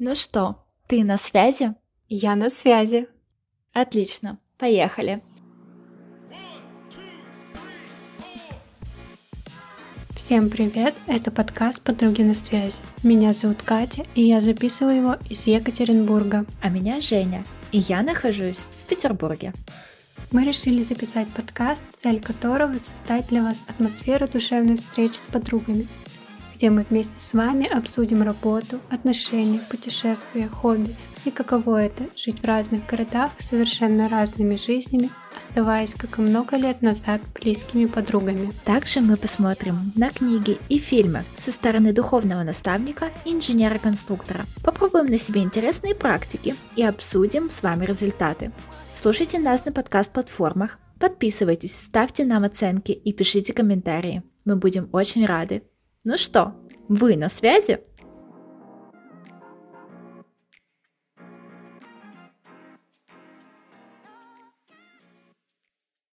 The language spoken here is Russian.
Ну что, ты на связи? Я на связи. Отлично, поехали. Всем привет, это подкаст «Подруги на связи». Меня зовут Катя, и я записываю его из Екатеринбурга. А меня Женя, и я нахожусь в Петербурге. Мы решили записать подкаст, цель которого — создать для вас атмосферу душевной встречи с подругами, где мы вместе с вами обсудим работу, отношения, путешествия, хобби и каково это – жить в разных городах с совершенно разными жизнями, оставаясь, как и много лет назад, близкими подругами. Также мы посмотрим на книги и фильмы со стороны духовного наставника и инженера-конструктора. Попробуем на себе интересные практики и обсудим с вами результаты. Слушайте нас на подкаст-платформах, подписывайтесь, ставьте нам оценки и пишите комментарии. Мы будем очень рады. Ну что, вы на связи?